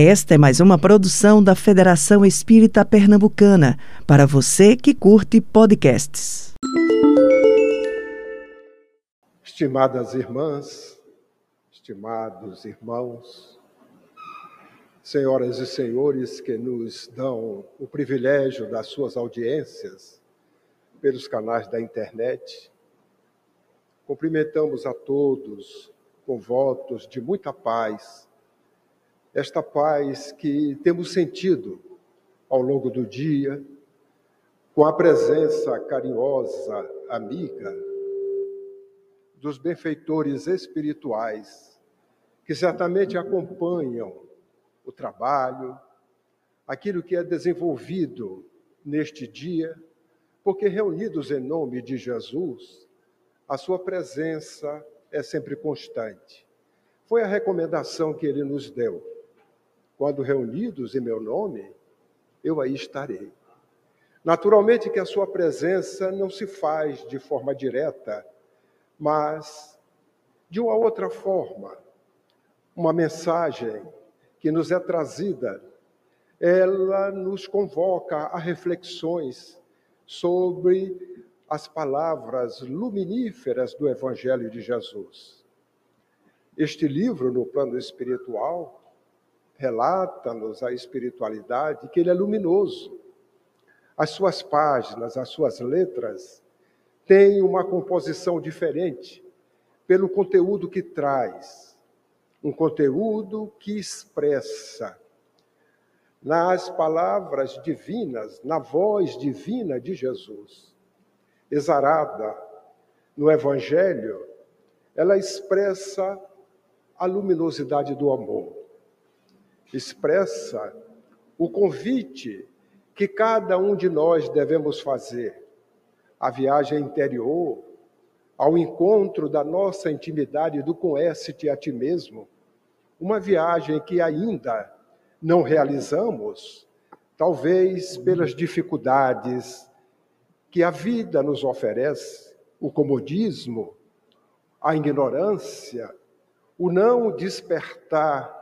Esta é mais uma produção da Federação Espírita Pernambucana, para você que curte podcasts. Estimadas irmãs, estimados irmãos, senhoras e senhores que nos dão o privilégio das suas audiências pelos canais da internet, cumprimentamos a todos com votos de muita paz esta paz que temos sentido ao longo do dia, com a presença carinhosa, amiga, dos benfeitores espirituais, que certamente acompanham o trabalho, aquilo que é desenvolvido neste dia, porque reunidos em nome de Jesus, a sua presença é sempre constante. Foi a recomendação que ele nos deu quando reunidos em meu nome, eu aí estarei. Naturalmente que a sua presença não se faz de forma direta, mas de uma outra forma. Uma mensagem que nos é trazida, ela nos convoca a reflexões sobre as palavras luminíferas do Evangelho de Jesus. Este livro, no plano espiritual, relata-nos a espiritualidade, que ele é luminoso. As suas páginas, as suas letras têm uma composição diferente pelo conteúdo que traz, um conteúdo que expressa nas palavras divinas, na voz divina de Jesus, exarada no Evangelho, ela expressa a luminosidade do amor expressa o convite que cada um de nós devemos fazer. A viagem interior, ao encontro da nossa intimidade do conhece-te a ti mesmo, uma viagem que ainda não realizamos, talvez pelas dificuldades que a vida nos oferece, o comodismo, a ignorância, o não despertar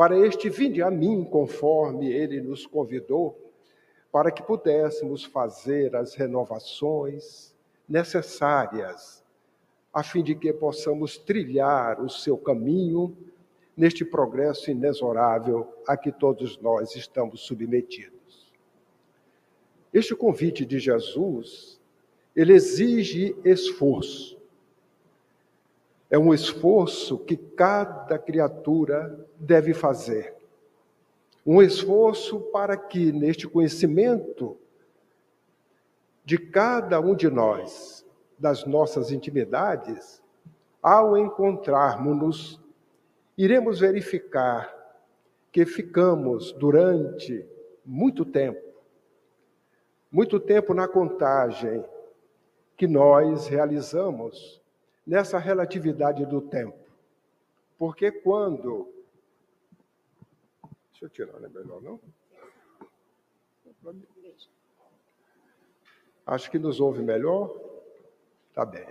para este vinde a mim, conforme ele nos convidou, para que pudéssemos fazer as renovações necessárias, a fim de que possamos trilhar o seu caminho neste progresso inexorável a que todos nós estamos submetidos. Este convite de Jesus, ele exige esforço. É um esforço que cada criatura deve fazer. Um esforço para que, neste conhecimento de cada um de nós, das nossas intimidades, ao encontrarmos-nos, iremos verificar que ficamos durante muito tempo, muito tempo na contagem que nós realizamos nessa relatividade do tempo. Porque quando. Deixa eu tirar, não é melhor, não? Acho que nos ouve melhor? Tá bem.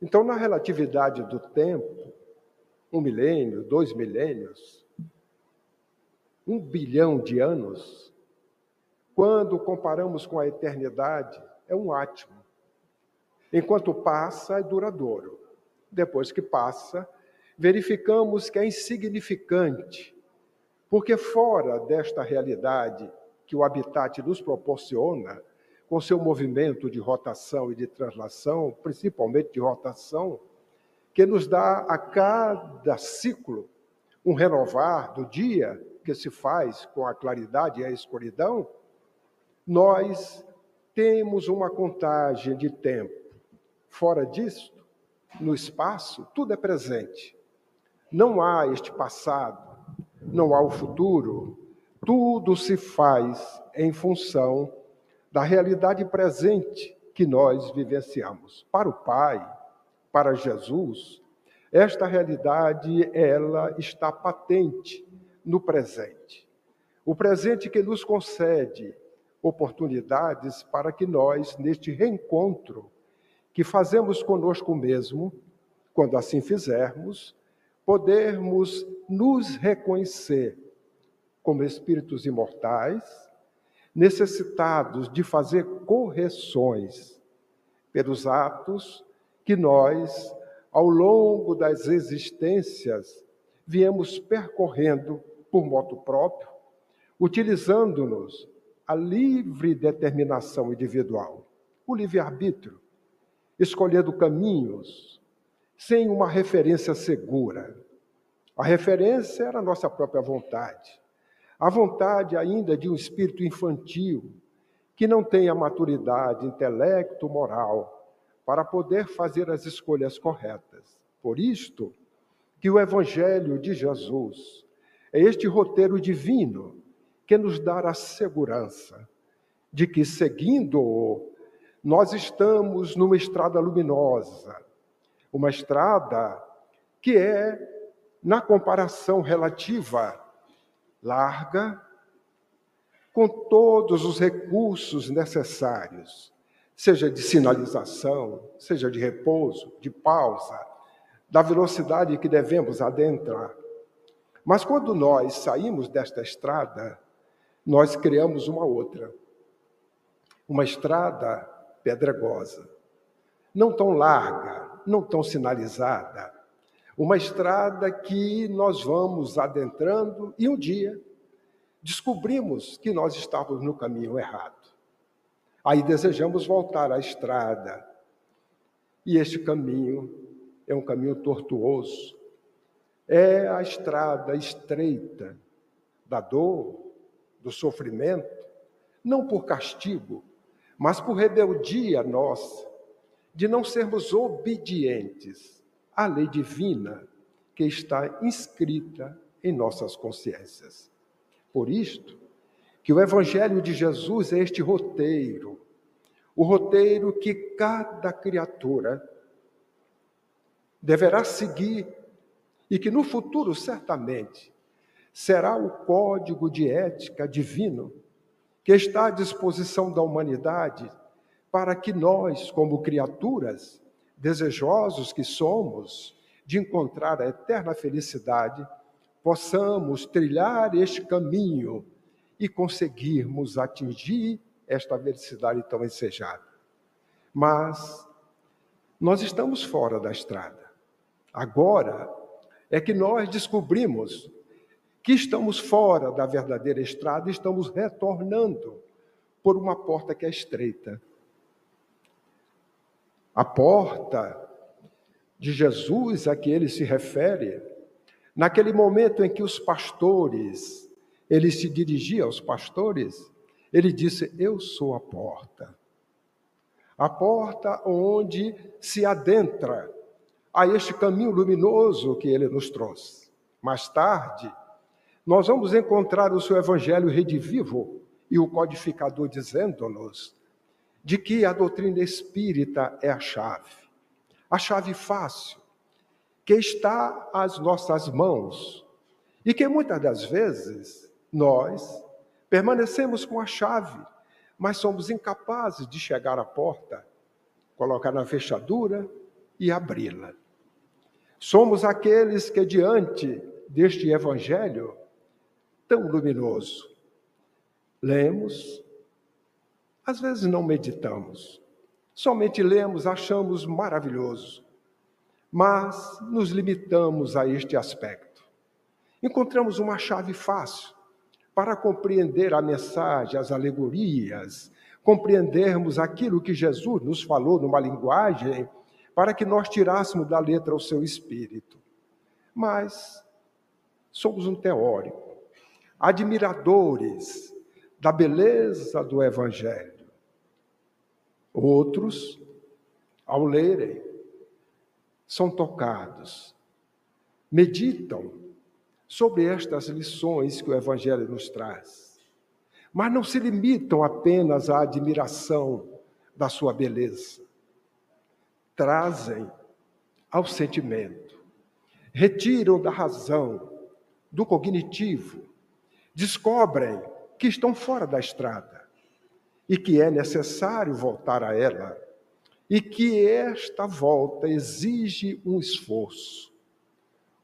Então, na relatividade do tempo, um milênio, dois milênios, um bilhão de anos, quando comparamos com a eternidade, é um átimo. Enquanto passa, é duradouro. Depois que passa, verificamos que é insignificante, porque fora desta realidade que o habitat nos proporciona, com seu movimento de rotação e de translação, principalmente de rotação, que nos dá a cada ciclo um renovar do dia que se faz com a claridade e a escuridão, nós temos uma contagem de tempo Fora disso, no espaço, tudo é presente. Não há este passado, não há o futuro. Tudo se faz em função da realidade presente que nós vivenciamos. Para o Pai, para Jesus, esta realidade ela está patente no presente. O presente que nos concede oportunidades para que nós, neste reencontro, que fazemos conosco mesmo, quando assim fizermos, podermos nos reconhecer como espíritos imortais, necessitados de fazer correções pelos atos que nós, ao longo das existências, viemos percorrendo por moto próprio, utilizando-nos a livre determinação individual, o livre-arbítrio, escolhendo caminhos sem uma referência segura. A referência era a nossa própria vontade. A vontade ainda de um espírito infantil, que não tem a maturidade, intelecto, moral, para poder fazer as escolhas corretas. Por isto, que o Evangelho de Jesus é este roteiro divino que nos dá a segurança de que, seguindo-o, nós estamos numa estrada luminosa, uma estrada que é, na comparação relativa, larga, com todos os recursos necessários, seja de sinalização, seja de repouso, de pausa, da velocidade que devemos adentrar. Mas quando nós saímos desta estrada, nós criamos uma outra. Uma estrada pedregosa, não tão larga, não tão sinalizada. Uma estrada que nós vamos adentrando e um dia descobrimos que nós estávamos no caminho errado. Aí desejamos voltar à estrada. E este caminho é um caminho tortuoso. É a estrada estreita da dor, do sofrimento, não por castigo, mas por rebeldia nossa, de não sermos obedientes à lei divina que está inscrita em nossas consciências. Por isto, que o Evangelho de Jesus é este roteiro, o roteiro que cada criatura deverá seguir e que no futuro certamente será o código de ética divino que está à disposição da humanidade para que nós, como criaturas desejosos que somos de encontrar a eterna felicidade, possamos trilhar este caminho e conseguirmos atingir esta felicidade tão ensejada. Mas nós estamos fora da estrada. Agora é que nós descobrimos que estamos fora da verdadeira estrada estamos retornando por uma porta que é estreita. A porta de Jesus a que ele se refere, naquele momento em que os pastores, ele se dirigia aos pastores, ele disse: Eu sou a porta. A porta onde se adentra a este caminho luminoso que ele nos trouxe. Mais tarde, nós vamos encontrar o seu evangelho redivivo e o codificador dizendo-nos de que a doutrina espírita é a chave, a chave fácil, que está às nossas mãos e que muitas das vezes nós permanecemos com a chave, mas somos incapazes de chegar à porta, colocar na fechadura e abri-la. Somos aqueles que, diante deste evangelho, tão luminoso. Lemos, às vezes não meditamos, somente lemos, achamos maravilhoso, mas nos limitamos a este aspecto. Encontramos uma chave fácil para compreender a mensagem, as alegorias, compreendermos aquilo que Jesus nos falou numa linguagem para que nós tirássemos da letra o seu espírito. Mas somos um teórico admiradores da beleza do Evangelho. Outros, ao lerem, são tocados, meditam sobre estas lições que o Evangelho nos traz, mas não se limitam apenas à admiração da sua beleza. Trazem ao sentimento, retiram da razão, do cognitivo, descobrem que estão fora da estrada e que é necessário voltar a ela e que esta volta exige um esforço,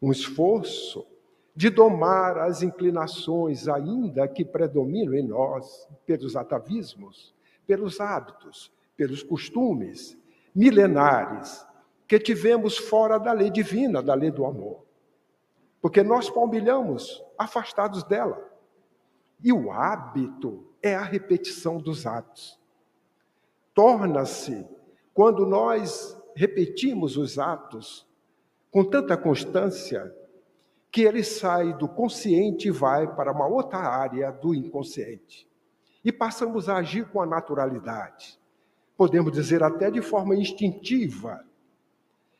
um esforço de domar as inclinações, ainda que predominam em nós, pelos atavismos, pelos hábitos, pelos costumes milenares que tivemos fora da lei divina, da lei do amor. Porque nós palmilhamos afastados dela. E o hábito é a repetição dos atos. Torna-se, quando nós repetimos os atos com tanta constância, que ele sai do consciente e vai para uma outra área do inconsciente. E passamos a agir com a naturalidade. Podemos dizer até de forma instintiva.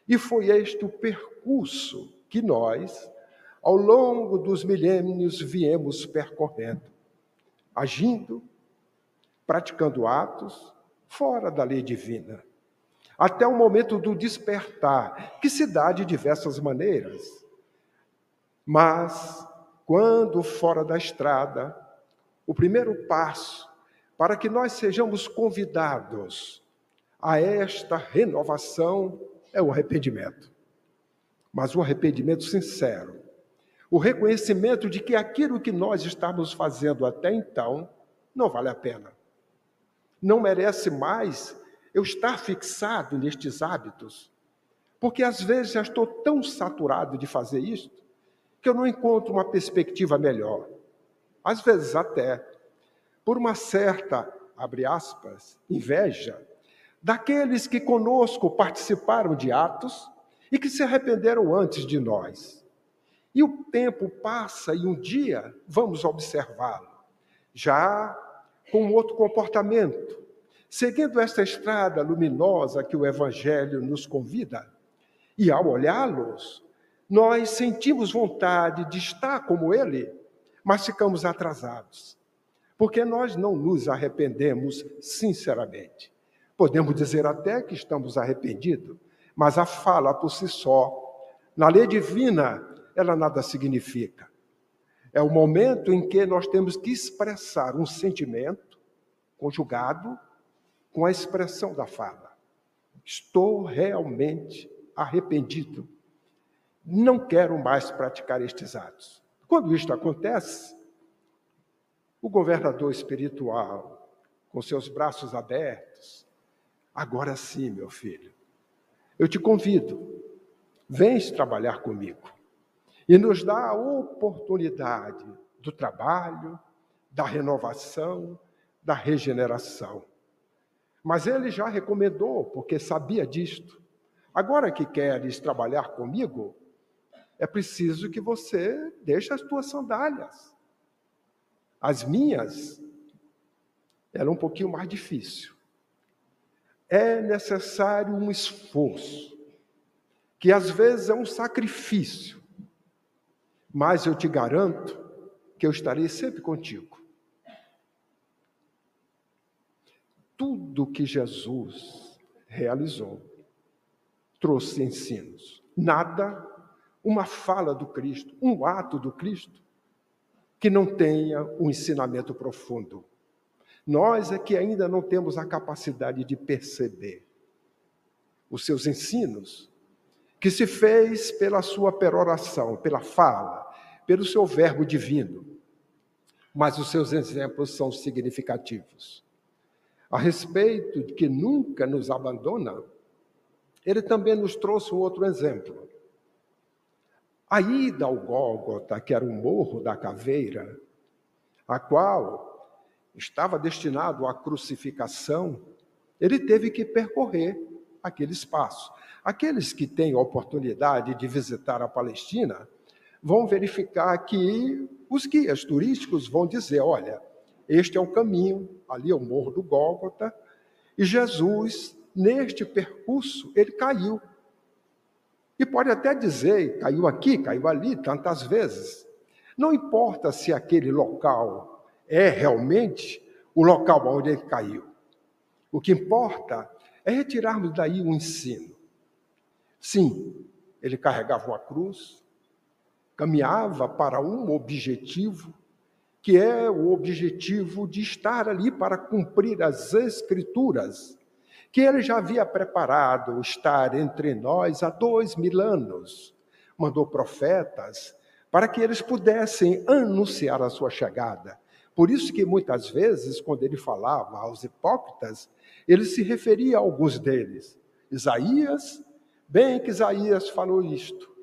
E foi este o percurso que nós, ao longo dos milênios, viemos percorrendo, agindo, praticando atos fora da lei divina, até o momento do despertar, que se dá de diversas maneiras mas, quando fora da estrada, o primeiro passo para que nós sejamos convidados a esta renovação é o arrependimento. Mas o arrependimento sincero, o reconhecimento de que aquilo que nós estávamos fazendo até então não vale a pena. Não merece mais eu estar fixado nestes hábitos, porque às vezes já estou tão saturado de fazer isto que eu não encontro uma perspectiva melhor. Às vezes até por uma certa, abre aspas, inveja daqueles que conosco participaram de atos e que se arrependeram antes de nós. E o tempo passa e um dia vamos observá-lo, já com outro comportamento, seguindo esta estrada luminosa que o Evangelho nos convida. E ao olhá-los, nós sentimos vontade de estar como ele, mas ficamos atrasados, porque nós não nos arrependemos sinceramente. Podemos dizer até que estamos arrependidos, mas a fala por si só, na lei divina, ela nada significa. É o momento em que nós temos que expressar um sentimento conjugado com a expressão da fala. Estou realmente arrependido não quero mais praticar estes atos. Quando isto acontece, o governador espiritual, com seus braços abertos, agora sim, meu filho, eu te convido, vens trabalhar comigo e nos dá a oportunidade do trabalho, da renovação, da regeneração. Mas ele já recomendou, porque sabia disto. Agora que queres trabalhar comigo, é preciso que você deixe as tuas sandálias. As minhas eram um pouquinho mais difícil. É necessário um esforço, que às vezes é um sacrifício, mas eu te garanto que eu estarei sempre contigo. Tudo que Jesus realizou trouxe ensinos. Nada uma fala do Cristo, um ato do Cristo, que não tenha um ensinamento profundo. Nós é que ainda não temos a capacidade de perceber os seus ensinos, que se fez pela sua peroração, pela fala, pelo seu verbo divino. Mas os seus exemplos são significativos. A respeito de que nunca nos abandona, ele também nos trouxe um outro exemplo. A ida ao Gólgota, que era o morro da caveira, a qual estava destinado à crucificação, ele teve que percorrer aquele espaço. Aqueles que têm oportunidade de visitar a Palestina vão verificar que os guias turísticos vão dizer: olha, este é o caminho, ali é o Morro do Gólgota, e Jesus, neste percurso, ele caiu. E pode até dizer, caiu aqui, caiu ali, tantas vezes. Não importa se aquele local é realmente o local onde ele caiu. O que importa é retirarmos daí um ensino. Sim, ele carregava uma cruz, caminhava para um objetivo, que é o objetivo de estar ali para cumprir as Escrituras que ele já havia preparado estar entre nós há dois mil anos. Mandou profetas, para que eles pudessem anunciar a sua chegada. Por isso que muitas vezes, quando ele falava aos hipócritas, ele se referia a alguns deles. Isaías, bem que Isaías falou isto,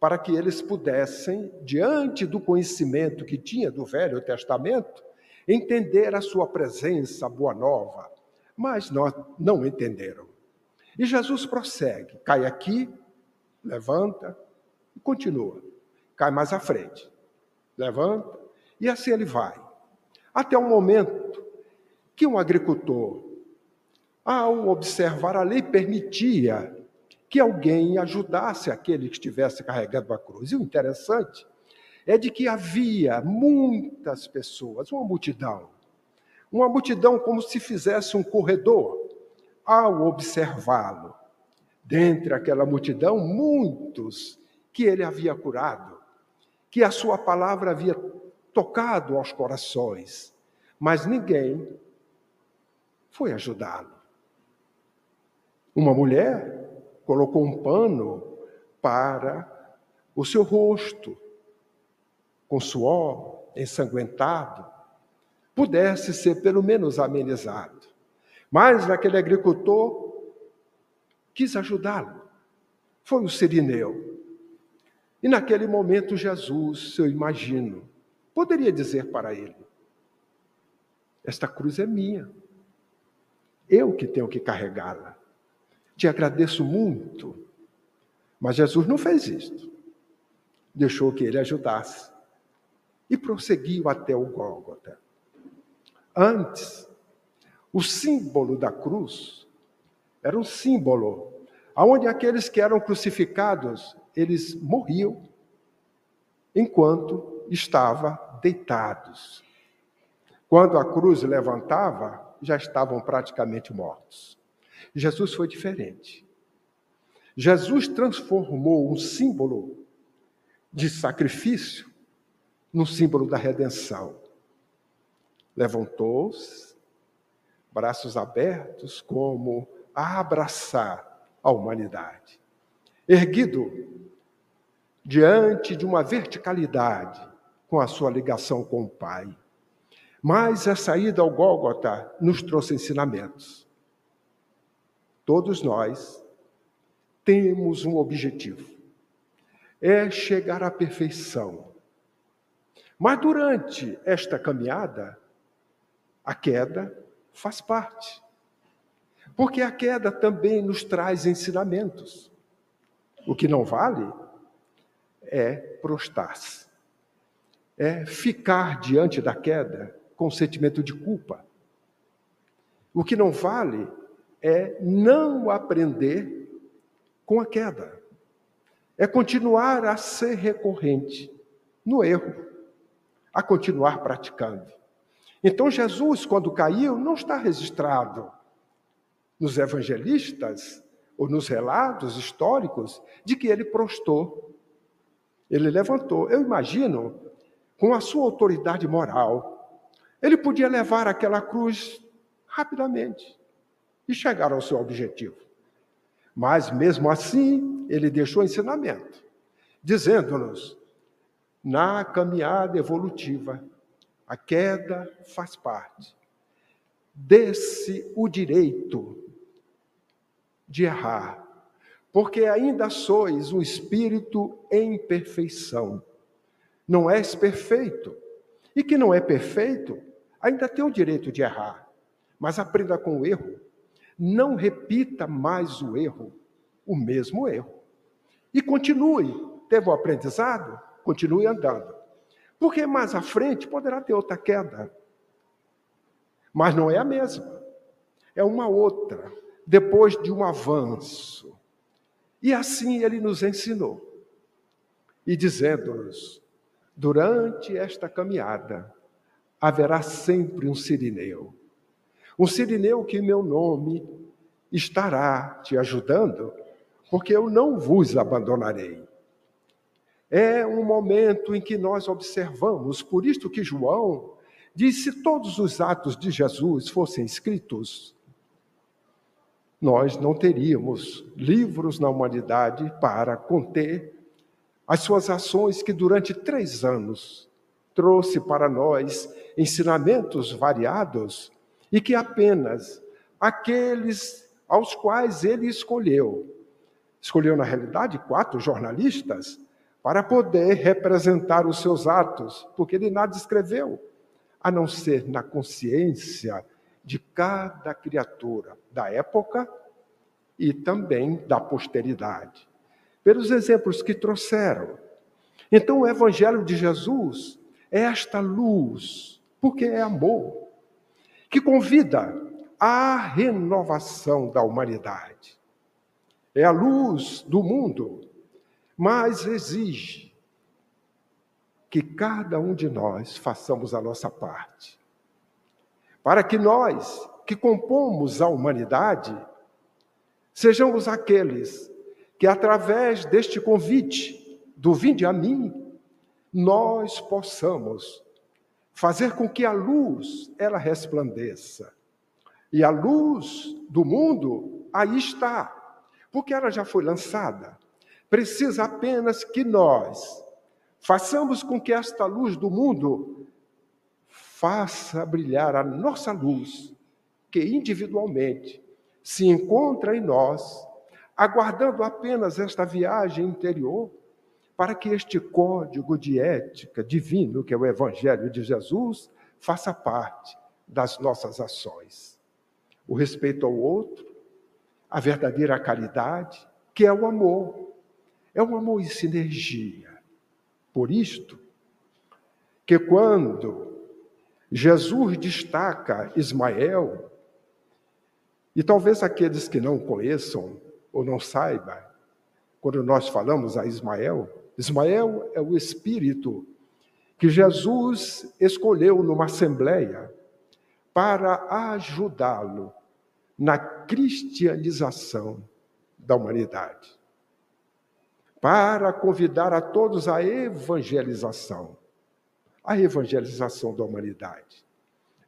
para que eles pudessem, diante do conhecimento que tinha do Velho Testamento, entender a sua presença, boa nova. Mas não entenderam. E Jesus prossegue, cai aqui, levanta e continua. Cai mais à frente, levanta e assim ele vai. Até o momento que um agricultor, ao observar a lei, permitia que alguém ajudasse aquele que estivesse carregando a cruz. E o interessante é de que havia muitas pessoas, uma multidão, uma multidão como se fizesse um corredor ao observá-lo. Dentre aquela multidão, muitos que ele havia curado, que a sua palavra havia tocado aos corações, mas ninguém foi ajudá-lo. Uma mulher colocou um pano para o seu rosto, com suor ensanguentado, pudesse ser pelo menos amenizado. Mas aquele agricultor quis ajudá-lo. Foi o Sirineu. E naquele momento, Jesus, eu imagino, poderia dizer para ele: Esta cruz é minha. Eu que tenho que carregá-la. Te agradeço muito. Mas Jesus não fez isto. Deixou que ele ajudasse. E prosseguiu até o Gólgota. Antes, o símbolo da cruz era um símbolo aonde aqueles que eram crucificados, eles morriam enquanto estavam deitados. Quando a cruz levantava, já estavam praticamente mortos. Jesus foi diferente. Jesus transformou um símbolo de sacrifício num símbolo da redenção. Levantou-se, braços abertos, como a abraçar a humanidade. Erguido diante de uma verticalidade com a sua ligação com o Pai. Mas a saída ao Gólgota nos trouxe ensinamentos. Todos nós temos um objetivo: é chegar à perfeição. Mas durante esta caminhada, a queda faz parte. Porque a queda também nos traz ensinamentos. O que não vale é prostrar-se, é ficar diante da queda com sentimento de culpa. O que não vale é não aprender com a queda, é continuar a ser recorrente no erro, a continuar praticando. Então, Jesus, quando caiu, não está registrado nos evangelistas ou nos relatos históricos de que ele prostou, ele levantou. Eu imagino, com a sua autoridade moral, ele podia levar aquela cruz rapidamente e chegar ao seu objetivo. Mas, mesmo assim, ele deixou ensinamento, dizendo-nos: na caminhada evolutiva, a queda faz parte. Desse o direito de errar, porque ainda sois um espírito em perfeição. Não és perfeito. E que não é perfeito, ainda tem o direito de errar. Mas aprenda com o erro. Não repita mais o erro, o mesmo erro. E continue. Teve o aprendizado? Continue andando. Porque mais à frente poderá ter outra queda. Mas não é a mesma. É uma outra, depois de um avanço. E assim ele nos ensinou. E dizendo-nos: durante esta caminhada haverá sempre um sirineu. Um sirineu que meu nome estará te ajudando, porque eu não vos abandonarei. É um momento em que nós observamos, por isto que João diz: se todos os atos de Jesus fossem escritos, nós não teríamos livros na humanidade para conter as suas ações que durante três anos trouxe para nós ensinamentos variados e que apenas aqueles aos quais ele escolheu, escolheu na realidade quatro jornalistas para poder representar os seus atos, porque ele nada escreveu, a não ser na consciência de cada criatura da época e também da posteridade, pelos exemplos que trouxeram. Então, o Evangelho de Jesus é esta luz, porque é amor, que convida à renovação da humanidade. É a luz do mundo, mas exige que cada um de nós façamos a nossa parte. Para que nós, que compomos a humanidade, Sejamos aqueles que, através deste convite do Vinde a mim, nós possamos fazer com que a luz ela resplandeça. E a luz do mundo aí está, porque ela já foi lançada. Precisa apenas que nós façamos com que esta luz do mundo faça brilhar a nossa luz, que individualmente se encontra em nós, aguardando apenas esta viagem interior, para que este código de ética divino, que é o Evangelho de Jesus, faça parte das nossas ações. O respeito ao outro, a verdadeira caridade, que é o amor. É um amor em sinergia. Por isto, que quando Jesus destaca Ismael e talvez aqueles que não conheçam ou não saibam, quando nós falamos a Ismael, Ismael é o espírito que Jesus escolheu numa assembleia para ajudá-lo na cristianização da humanidade, para convidar a todos à evangelização, a evangelização da humanidade.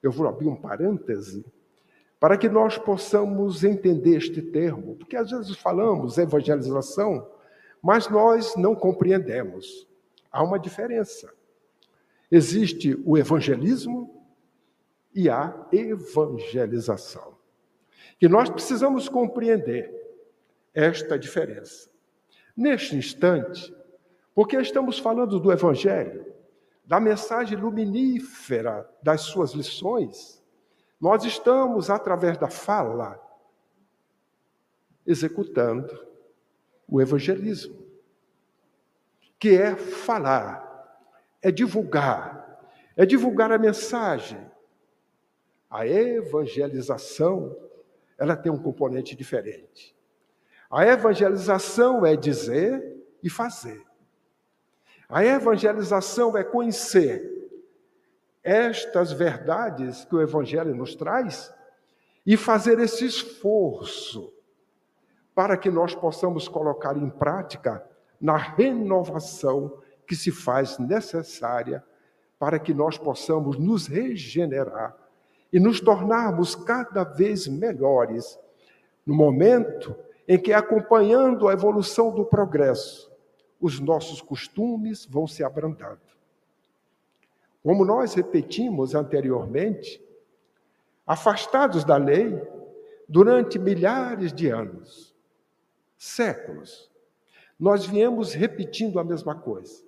Eu vou abrir um parêntese para que nós possamos entender este termo, porque às vezes falamos evangelização, mas nós não compreendemos. Há uma diferença. Existe o evangelismo e a evangelização. E nós precisamos compreender esta diferença. Neste instante, porque estamos falando do evangelho, da mensagem luminífera das suas lições, nós estamos, através da fala, executando o evangelismo, que é falar, é divulgar, é divulgar a mensagem. A evangelização, ela tem um componente diferente. A evangelização é dizer e fazer. A evangelização é conhecer estas verdades que o Evangelho nos traz e fazer esse esforço para que nós possamos colocar em prática na renovação que se faz necessária para que nós possamos nos regenerar e nos tornarmos cada vez melhores no momento em que, acompanhando a evolução do progresso, os nossos costumes vão se abrandando. Como nós repetimos anteriormente, afastados da lei durante milhares de anos, séculos, nós viemos repetindo a mesma coisa.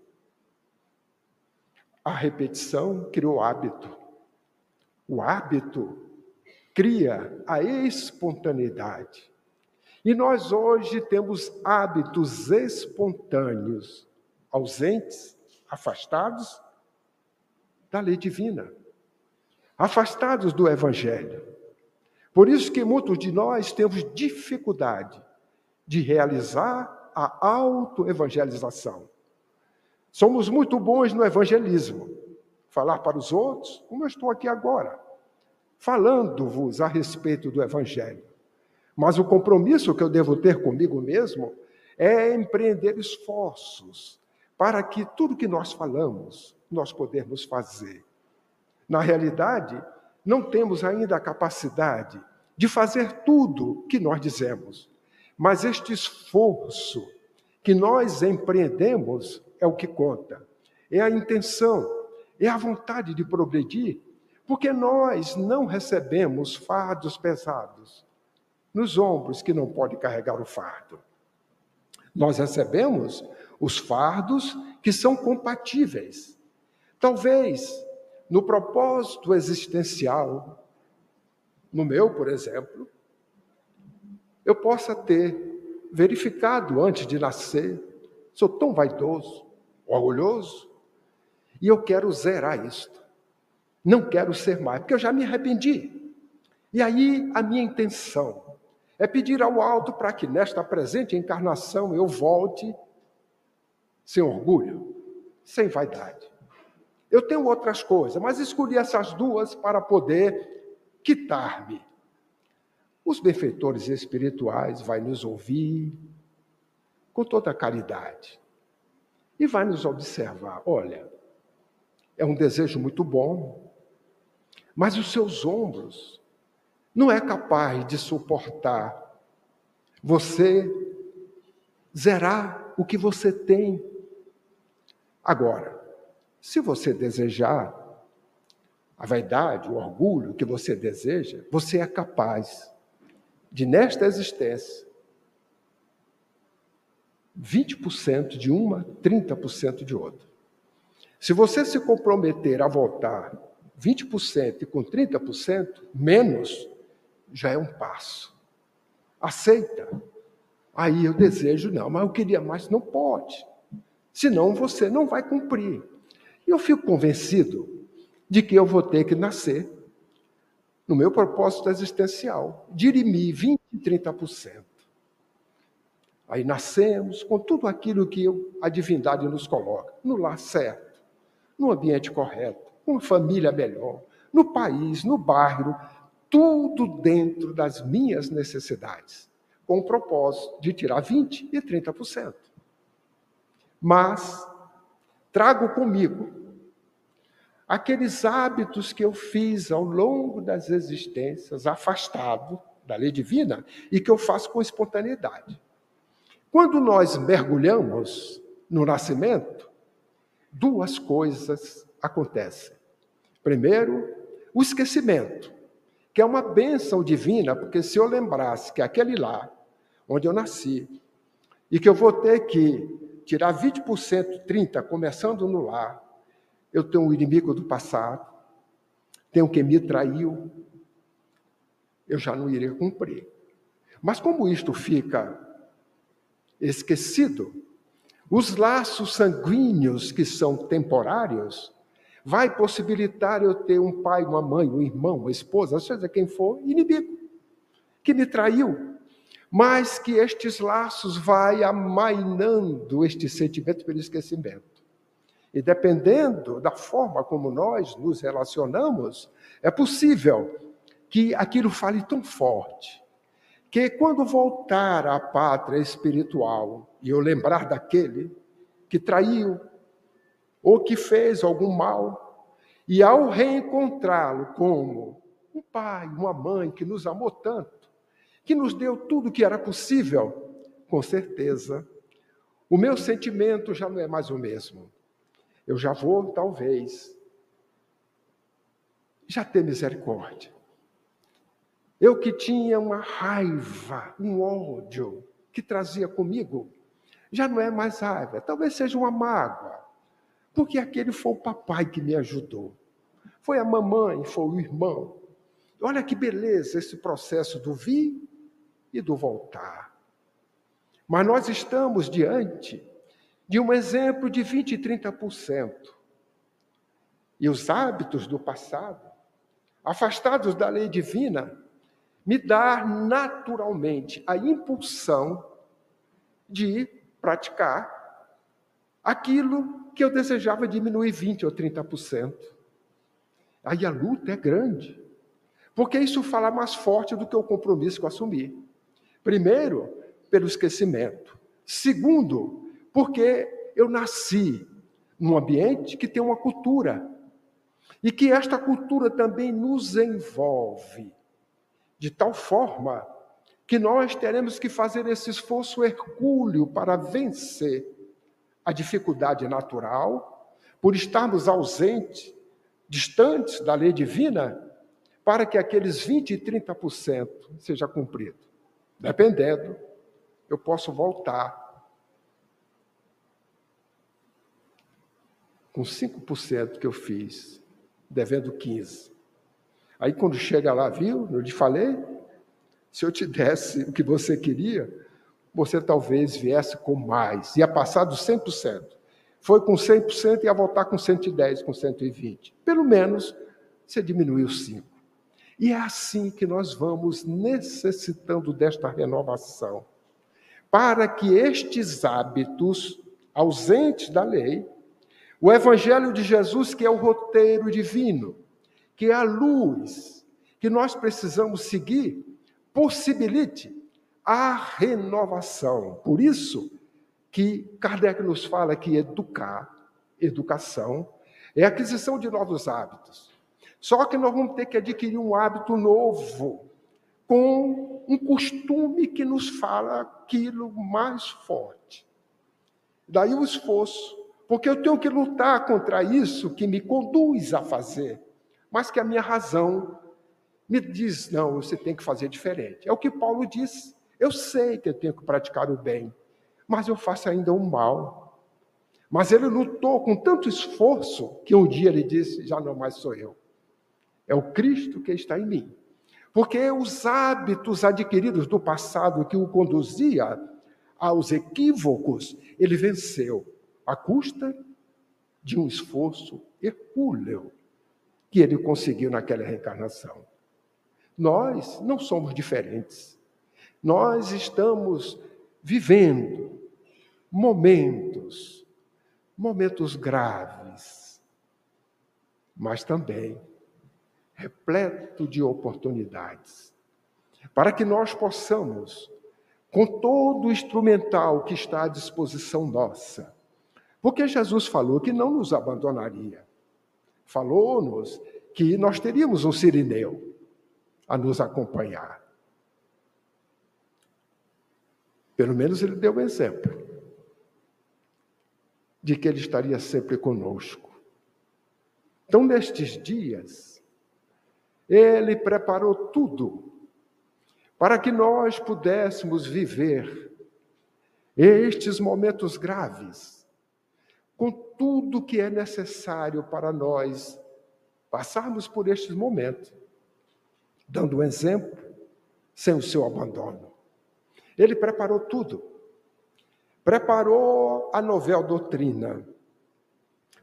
A repetição criou hábito. O hábito cria a espontaneidade. E nós hoje temos hábitos espontâneos, ausentes, afastados da lei divina, afastados do evangelho. Por isso que muitos de nós temos dificuldade de realizar a autoevangelização. Somos muito bons no evangelismo, falar para os outros, como eu estou aqui agora, falando-vos a respeito do evangelho. Mas o compromisso que eu devo ter comigo mesmo é empreender esforços para que tudo que nós falamos, nós podermos fazer. Na realidade, não temos ainda a capacidade de fazer tudo que nós dizemos, mas este esforço que nós empreendemos é o que conta. É a intenção, é a vontade de progredir, porque nós não recebemos fardos pesados nos ombros que não pode carregar o fardo. Nós recebemos os fardos que são compatíveis. Talvez no propósito existencial, no meu, por exemplo, eu possa ter verificado antes de nascer, sou tão vaidoso, orgulhoso, e eu quero zerar isto. Não quero ser mais, porque eu já me arrependi. E aí a minha intenção é pedir ao alto para que nesta presente encarnação eu volte sem orgulho, sem vaidade. Eu tenho outras coisas, mas escolhi essas duas para poder quitar-me. Os benfeitores espirituais vai nos ouvir com toda a caridade e vai nos observar. Olha, é um desejo muito bom, mas os seus ombros não é capaz de suportar você zerar o que você tem. Agora, se você desejar a vaidade, o orgulho que você deseja, você é capaz de, nesta existência, 20% de uma, 30% de outra. Se você se comprometer a voltar 20% e com 30%, menos, já é um passo. Aceita. Aí eu desejo, não, mas eu queria mais, não pode. Senão você não vai cumprir. E eu fico convencido de que eu vou ter que nascer no meu propósito existencial, dirimir 20% e 30%. Aí nascemos com tudo aquilo que a divindade nos coloca, no lar certo, no ambiente correto, uma família melhor, no país, no bairro, tudo dentro das minhas necessidades, com o propósito de tirar 20% e 30%. Mas trago comigo aqueles hábitos que eu fiz ao longo das existências, afastado da lei divina, e que eu faço com espontaneidade. Quando nós mergulhamos no nascimento, duas coisas acontecem. Primeiro, o esquecimento, que é uma bênção divina, porque se eu lembrasse que aquele lá, onde eu nasci, e que eu vou ter que tirar 20%, 30%, começando no lar, eu tenho um inimigo do passado, tenho quem me traiu, eu já não iria cumprir. Mas como isto fica esquecido, os laços sanguíneos que são temporários vai possibilitar eu ter um pai, uma mãe, um irmão, uma esposa, seja quem for, inimigo, que me traiu, mas que estes laços vai amainando este sentimento pelo esquecimento. E dependendo da forma como nós nos relacionamos, é possível que aquilo fale tão forte que quando voltar à pátria espiritual e eu lembrar daquele que traiu ou que fez algum mal, e ao reencontrá-lo como um pai, uma mãe que nos amou tanto, que nos deu tudo que era possível, com certeza, o meu sentimento já não é mais o mesmo eu já vou, talvez, já ter misericórdia. Eu que tinha uma raiva, um ódio que trazia comigo, já não é mais raiva, talvez seja uma mágoa, porque aquele foi o papai que me ajudou, foi a mamãe, foi o irmão. Olha que beleza esse processo do vir e do voltar. Mas nós estamos diante de um exemplo de 20% e 30%. E os hábitos do passado, afastados da lei divina, me dá naturalmente a impulsão de praticar aquilo que eu desejava diminuir 20% ou 30%. Aí a luta é grande, porque isso fala mais forte do que o compromisso que eu assumi. Primeiro, pelo esquecimento. Segundo, porque eu nasci num ambiente que tem uma cultura e que esta cultura também nos envolve de tal forma que nós teremos que fazer esse esforço hercúleo para vencer a dificuldade natural, por estarmos ausentes, distantes da lei divina, para que aqueles 20 e 30% seja cumprido. Dependendo, eu posso voltar com 5% que eu fiz, devendo 15%. Aí quando chega lá, viu? Eu te falei, se eu te desse o que você queria, você talvez viesse com mais, ia passar dos 100%. Foi com 100% e ia voltar com 110, com 120. Pelo menos você diminuiu 5. E é assim que nós vamos necessitando desta renovação, para que estes hábitos ausentes da lei o Evangelho de Jesus, que é o roteiro divino, que é a luz que nós precisamos seguir, possibilite a renovação. Por isso que Kardec nos fala que educar, educação, é a aquisição de novos hábitos. Só que nós vamos ter que adquirir um hábito novo, com um costume que nos fala aquilo mais forte. Daí o esforço porque eu tenho que lutar contra isso que me conduz a fazer, mas que a minha razão me diz: não, você tem que fazer diferente. É o que Paulo diz. Eu sei que eu tenho que praticar o bem, mas eu faço ainda o mal. Mas ele lutou com tanto esforço que um dia ele disse: já não mais sou eu. É o Cristo que está em mim. Porque os hábitos adquiridos do passado que o conduzia aos equívocos, ele venceu à custa de um esforço hercúleo que ele conseguiu naquela reencarnação. Nós não somos diferentes. Nós estamos vivendo momentos, momentos graves, mas também repleto de oportunidades, para que nós possamos, com todo o instrumental que está à disposição nossa, porque Jesus falou que não nos abandonaria. Falou-nos que nós teríamos um sirineu a nos acompanhar. Pelo menos ele deu um exemplo de que ele estaria sempre conosco. Então, nestes dias, ele preparou tudo para que nós pudéssemos viver estes momentos graves com tudo que é necessário para nós passarmos por estes momentos, dando um exemplo, sem o seu abandono. Ele preparou tudo. Preparou a novel doutrina,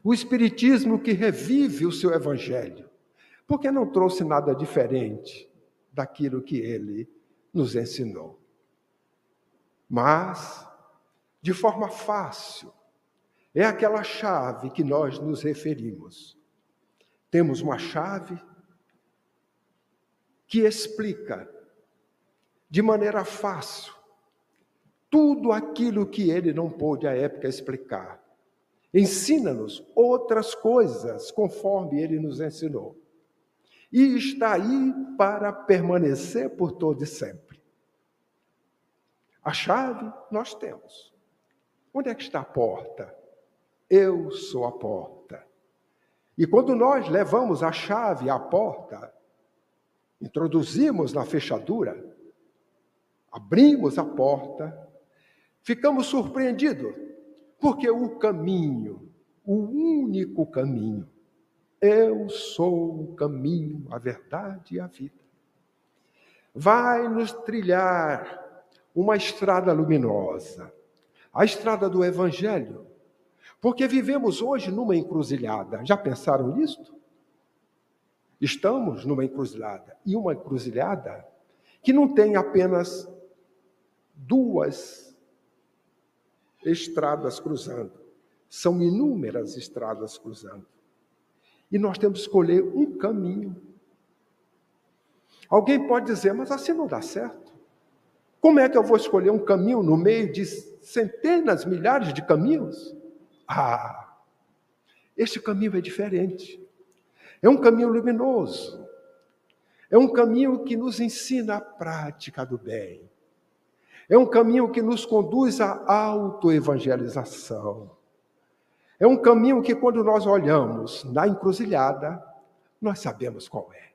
o Espiritismo que revive o seu Evangelho, porque não trouxe nada diferente daquilo que ele nos ensinou. Mas, de forma fácil, é aquela chave que nós nos referimos. Temos uma chave que explica de maneira fácil tudo aquilo que ele não pôde à época explicar. Ensina-nos outras coisas conforme ele nos ensinou. E está aí para permanecer por todo e sempre. A chave nós temos. Onde é que está a porta? Eu sou a porta. E quando nós levamos a chave à porta, introduzimos na fechadura, abrimos a porta, ficamos surpreendidos, porque o caminho, o único caminho, eu sou o caminho, a verdade e a vida, vai nos trilhar uma estrada luminosa, a estrada do Evangelho porque vivemos hoje numa encruzilhada. Já pensaram nisto? Estamos numa encruzilhada. E uma encruzilhada que não tem apenas duas estradas cruzando. São inúmeras estradas cruzando. E nós temos que escolher um caminho. Alguém pode dizer, mas assim não dá certo. Como é que eu vou escolher um caminho no meio de centenas, milhares de caminhos? Ah, este caminho é diferente. É um caminho luminoso. É um caminho que nos ensina a prática do bem. É um caminho que nos conduz à autoevangelização. É um caminho que, quando nós olhamos na encruzilhada, nós sabemos qual é.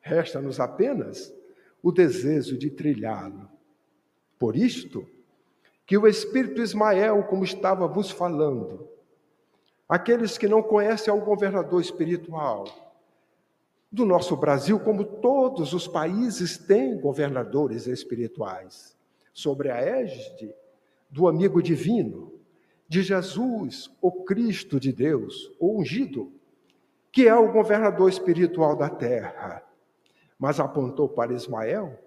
Resta-nos apenas o desejo de trilhá-lo. Por isto, que o Espírito Ismael, como estava vos falando, aqueles que não conhecem ao governador espiritual do nosso Brasil, como todos os países têm governadores espirituais, sobre a égide do amigo divino, de Jesus, o Cristo de Deus, o ungido, que é o governador espiritual da terra. Mas apontou para Ismael,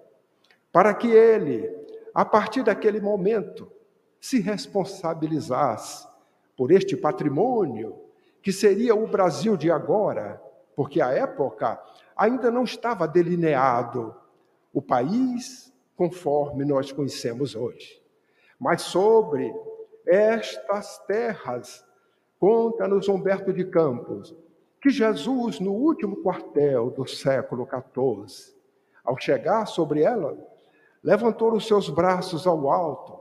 para que ele, a partir daquele momento, se responsabilizasse por este patrimônio que seria o Brasil de agora, porque a época ainda não estava delineado o país conforme nós conhecemos hoje. Mas sobre estas terras, conta-nos Humberto de Campos, que Jesus, no último quartel do século XIV, ao chegar sobre ela, levantou os seus braços ao alto,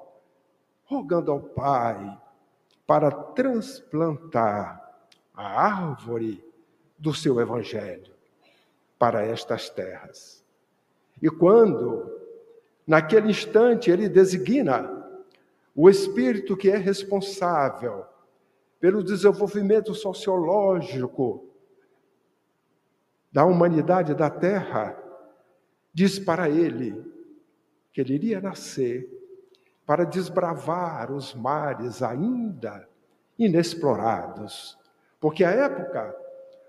rogando ao Pai para transplantar a árvore do seu evangelho para estas terras. E quando, naquele instante, ele designa o espírito que é responsável pelo desenvolvimento sociológico da humanidade da Terra, diz para ele que ele iria nascer para desbravar os mares ainda inexplorados. Porque à época,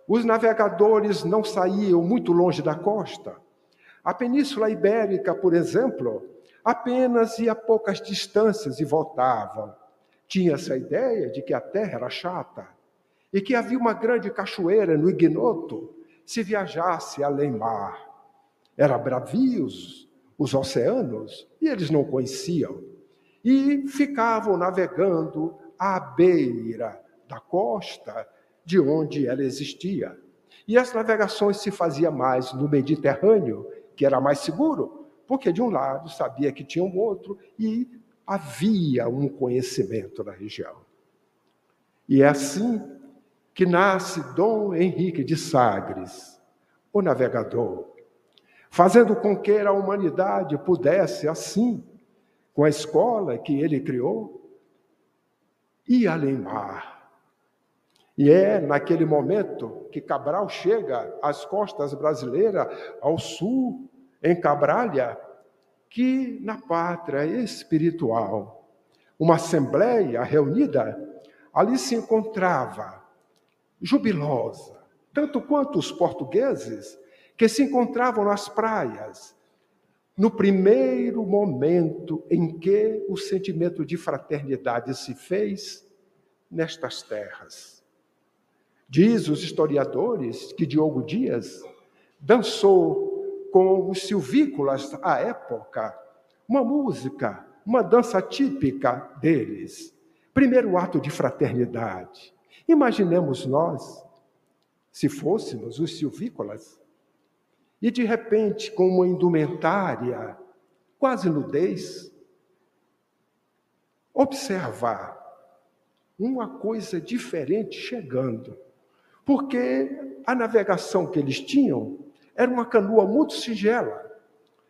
os navegadores não saíam muito longe da costa. A Península Ibérica, por exemplo, apenas ia a poucas distâncias e voltavam. Tinha essa ideia de que a terra era chata e que havia uma grande cachoeira no ignoto se viajasse além mar. Era bravios os oceanos e eles não conheciam e ficavam navegando à beira da costa de onde ela existia. E as navegações se faziam mais no Mediterrâneo, que era mais seguro, porque de um lado sabia que tinha um outro e havia um conhecimento na região. E é assim que nasce Dom Henrique de Sagres, o navegador, fazendo com que a humanidade pudesse, assim, com a escola que ele criou, ir além mar. E é naquele momento que Cabral chega às costas brasileiras, ao sul, em Cabralha, que na pátria espiritual, uma assembleia reunida, ali se encontrava, jubilosa, tanto quanto os portugueses, que se encontravam nas praias, no primeiro momento em que o sentimento de fraternidade se fez nestas terras. Diz os historiadores que Diogo Dias dançou com os silvícolas à época, uma música, uma dança típica deles. Primeiro ato de fraternidade. Imaginemos nós, se fôssemos os silvícolas, e de repente, com uma indumentária, quase nudez, observar uma coisa diferente chegando. Porque a navegação que eles tinham era uma canoa muito singela,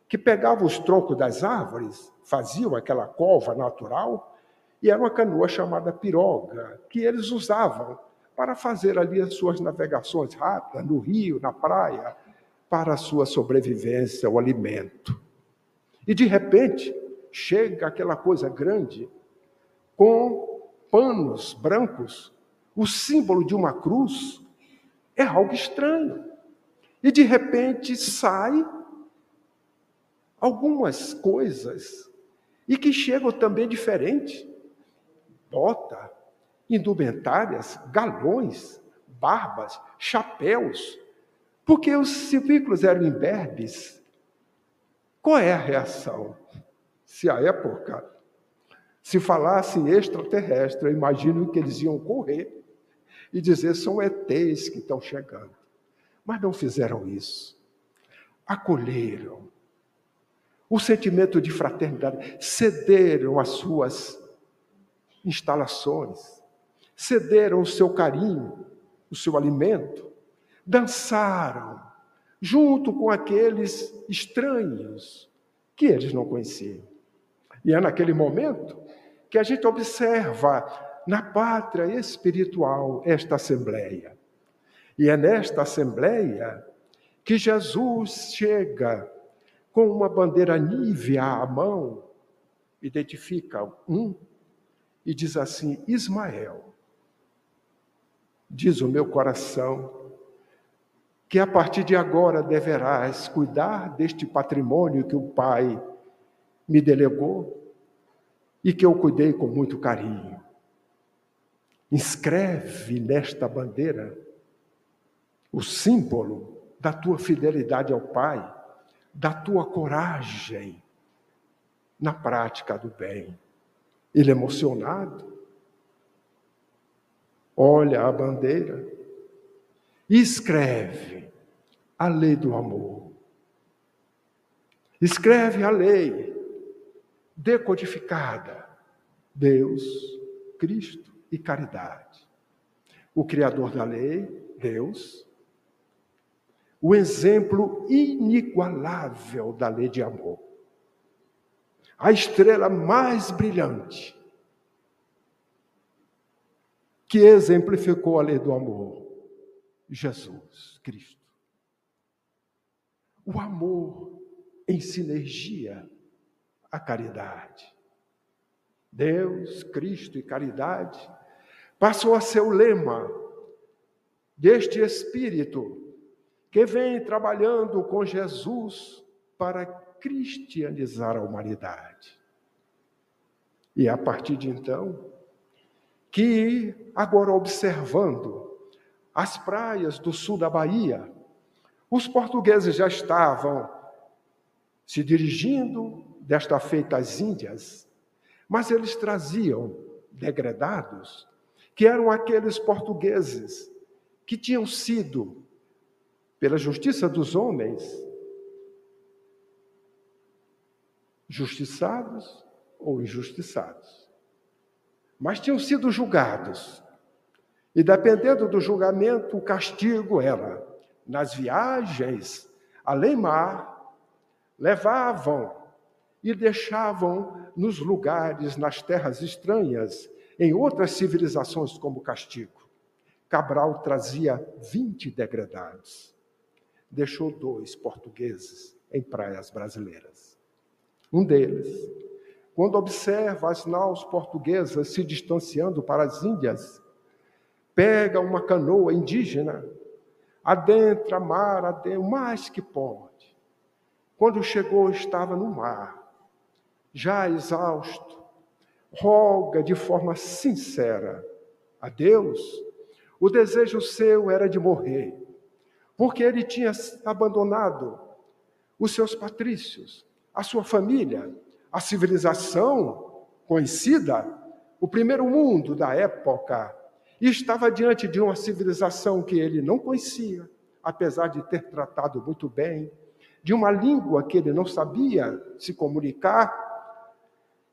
que pegava os troncos das árvores, faziam aquela cova natural, e era uma canoa chamada piroga, que eles usavam para fazer ali as suas navegações rápidas, no rio, na praia, para a sua sobrevivência, o alimento. E de repente, chega aquela coisa grande, com panos brancos, o símbolo de uma cruz, é algo estranho. E de repente sai algumas coisas e que chegam também diferente. Bota, indumentárias, galões, barbas, chapéus, porque os silvícolas eram imberbes. Qual é a reação? Se a época se falasse extraterrestre, eu imagino que eles iam correr e dizer: são ETs que estão chegando. Mas não fizeram isso. Acolheram, o sentimento de fraternidade, cederam as suas instalações, cederam o seu carinho, o seu alimento, dançaram junto com aqueles estranhos que eles não conheciam. E é naquele momento que a gente observa na pátria espiritual esta assembleia. E é nesta assembleia que Jesus chega com uma bandeira nívea à mão, identifica um e diz assim: Ismael, diz o meu coração, que a partir de agora deverás cuidar deste patrimônio que o Pai me delegou e que eu cuidei com muito carinho. Inscreve nesta bandeira o símbolo da tua fidelidade ao Pai, da tua coragem na prática do bem. Ele emocionado, olha a bandeira escreve a lei do amor. Escreve a lei decodificada: Deus, Cristo e caridade. O Criador da lei, Deus. O exemplo inigualável da lei de amor. A estrela mais brilhante que exemplificou a lei do amor. Jesus Cristo. O amor em sinergia a caridade. Deus, Cristo e caridade passou a ser o lema deste Espírito que vem trabalhando com Jesus para cristianizar a humanidade. E a partir de então, que agora observando as praias do sul da Bahia, os portugueses já estavam se dirigindo desta feita às Índias, mas eles traziam degredados, que eram aqueles portugueses que tinham sido, pela justiça dos homens, justiçados ou injustiçados, mas tinham sido julgados. E dependendo do julgamento, o castigo era nas viagens além mar, levavam e deixavam nos lugares, nas terras estranhas, em outras civilizações como castigo. Cabral trazia 20 degradados. Deixou dois portugueses em praias brasileiras. Um deles, quando observa as naus portuguesas se distanciando para as Índias, pega uma canoa indígena, adentra mar, adentra, o mais que pode. Quando chegou, estava no mar já exausto, roga de forma sincera a Deus, o desejo seu era de morrer, porque ele tinha abandonado os seus patrícios, a sua família, a civilização conhecida, o primeiro mundo da época, e estava diante de uma civilização que ele não conhecia, apesar de ter tratado muito bem, de uma língua que ele não sabia se comunicar,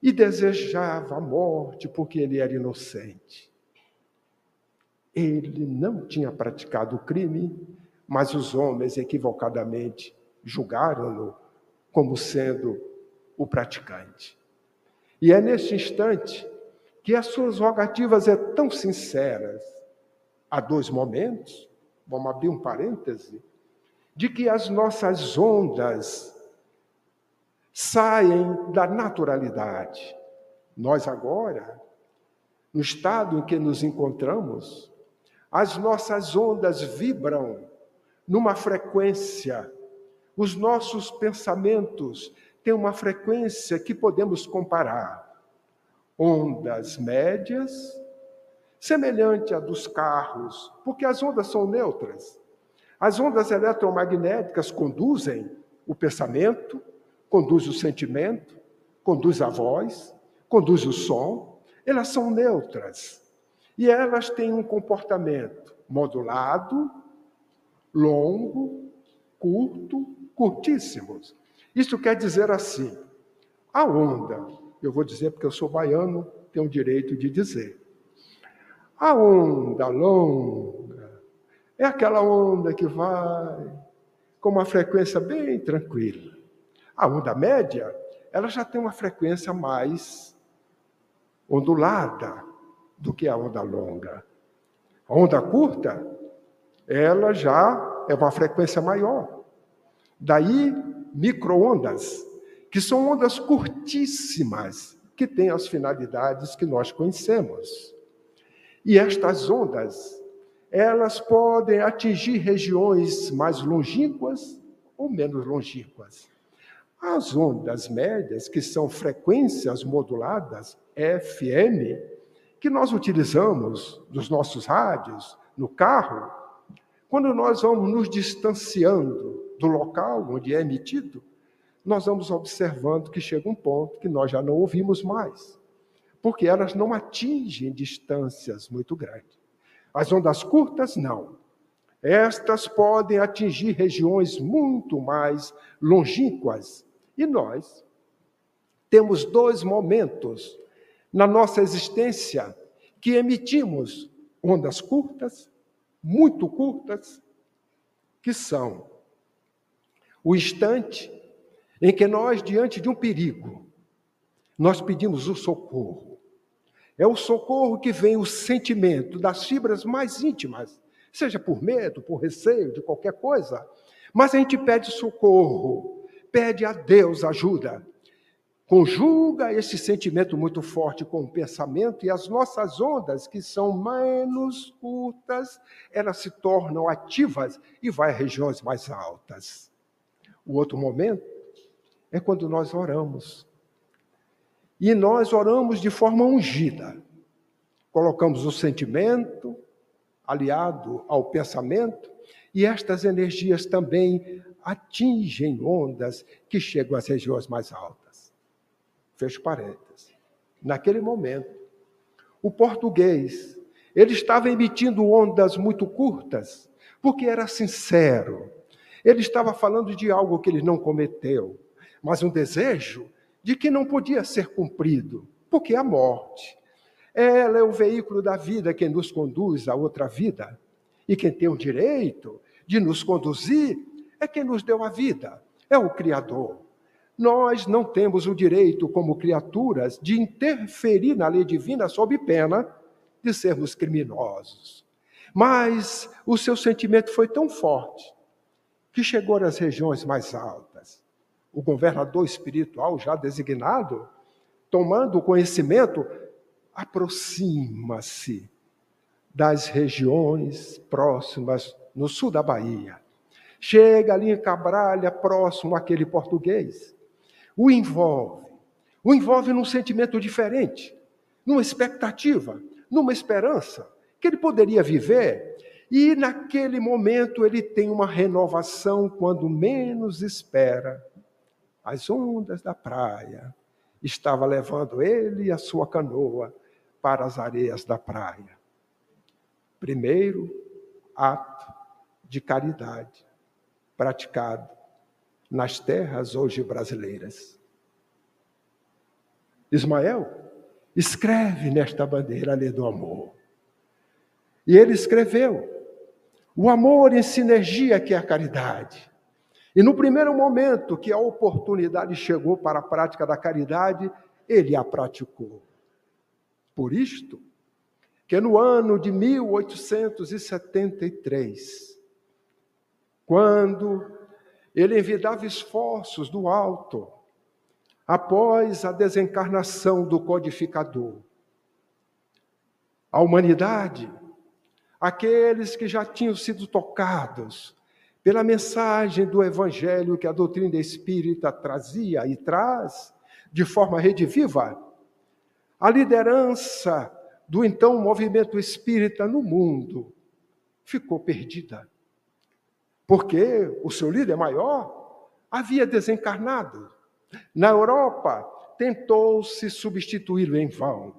e desejava a morte porque ele era inocente. Ele não tinha praticado o crime, mas os homens equivocadamente julgaram-no como sendo o praticante. E é neste instante que as suas rogativas é tão sinceras. Há dois momentos, vamos abrir um parêntese, de que as nossas ondas saem da naturalidade. Nós agora, no estado em que nos encontramos, as nossas ondas vibram numa frequência, os nossos pensamentos têm uma frequência que podemos comparar. Ondas médias, semelhante à dos carros, porque as ondas são neutras. As ondas eletromagnéticas conduzem o pensamento, conduz o sentimento, conduz a voz, conduz o som, elas são neutras. E elas têm um comportamento modulado, longo, curto, curtíssimos. Isso quer dizer assim: a onda, eu vou dizer porque eu sou baiano, tenho o direito de dizer. A onda longa é aquela onda que vai com uma frequência bem tranquila. A onda média, ela já tem uma frequência mais ondulada do que a onda longa. A onda curta, ela já é uma frequência maior. Daí, microondas, que são ondas curtíssimas, que têm as finalidades que nós conhecemos. E estas ondas, elas podem atingir regiões mais longínquas ou menos longínquas. As ondas médias, que são frequências moduladas, FM, que nós utilizamos nos nossos rádios, no carro, quando nós vamos nos distanciando do local onde é emitido, nós vamos observando que chega um ponto que nós já não ouvimos mais, porque elas não atingem distâncias muito grandes. As ondas curtas, não. Estas podem atingir regiões muito mais longínquas. E nós temos dois momentos na nossa existência que emitimos ondas curtas, muito curtas, que são o instante em que nós, diante de um perigo, nós pedimos o socorro. É o socorro que vem o sentimento das fibras mais íntimas, seja por medo, por receio, de qualquer coisa. Mas a gente pede socorro, pede a Deus ajuda. Conjuga esse sentimento muito forte com o pensamento e as nossas ondas, que são menos curtas, elas se tornam ativas e vai a regiões mais altas. O outro momento é quando nós oramos. E nós oramos de forma ungida. Colocamos o sentimento aliado ao pensamento, e estas energias também atingem ondas que chegam às regiões mais altas. Fecho parênteses. Naquele momento, o português, ele estava emitindo ondas muito curtas, porque era sincero. Ele estava falando de algo que ele não cometeu mas um desejo de que não podia ser cumprido, porque a morte. Ela é o veículo da vida que nos conduz a outra vida. E quem tem o direito de nos conduzir é quem nos deu a vida, é o Criador. Nós não temos o direito, como criaturas, de interferir na lei divina sob pena de sermos criminosos. Mas o seu sentimento foi tão forte que chegou às regiões mais altas o governador espiritual já designado, tomando conhecimento, aproxima-se das regiões próximas no sul da Bahia. Chega ali em Cabralha, próximo àquele português. O envolve. O envolve num sentimento diferente, numa expectativa, numa esperança que ele poderia viver. E naquele momento ele tem uma renovação quando menos espera as ondas da praia estava levando ele e a sua canoa para as areias da praia. Primeiro ato de caridade praticado nas terras hoje brasileiras. Ismael escreve nesta bandeira a lei do amor. E ele escreveu: o amor em sinergia que é a caridade. E no primeiro momento que a oportunidade chegou para a prática da caridade, ele a praticou. Por isto, que no ano de 1873, quando ele envidava esforços do alto, após a desencarnação do codificador, a humanidade, aqueles que já tinham sido tocados pela mensagem do Evangelho que a doutrina espírita trazia e traz de forma rediviva, a liderança do então movimento espírita no mundo ficou perdida. Porque o seu líder maior havia desencarnado. Na Europa, tentou-se substituí-lo em vão.